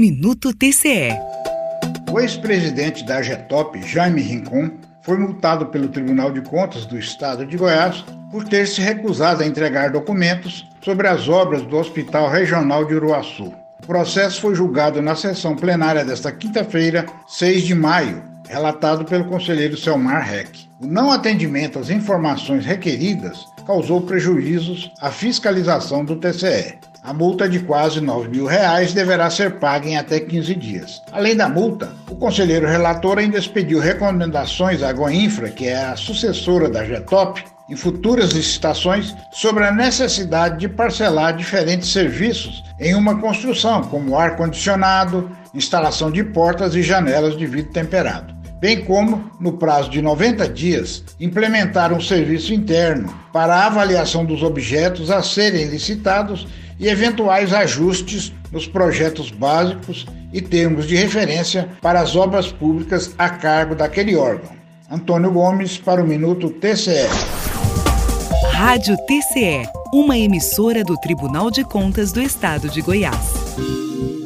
Minuto TCE. O ex-presidente da AGETOP, Jaime Rincon, foi multado pelo Tribunal de Contas do Estado de Goiás por ter se recusado a entregar documentos sobre as obras do Hospital Regional de Uruaçu. O processo foi julgado na sessão plenária desta quinta-feira, 6 de maio, relatado pelo conselheiro Selmar Reck. O não atendimento às informações requeridas causou prejuízos à fiscalização do TCE. A multa de quase 9 mil reais deverá ser paga em até 15 dias. Além da multa, o conselheiro relator ainda expediu recomendações à Goinfra, que é a sucessora da GETOP, em futuras licitações sobre a necessidade de parcelar diferentes serviços em uma construção, como ar-condicionado, instalação de portas e janelas de vidro temperado bem como, no prazo de 90 dias, implementar um serviço interno para a avaliação dos objetos a serem licitados e eventuais ajustes nos projetos básicos e termos de referência para as obras públicas a cargo daquele órgão. Antônio Gomes para o Minuto TCE. Rádio TCE, uma emissora do Tribunal de Contas do Estado de Goiás.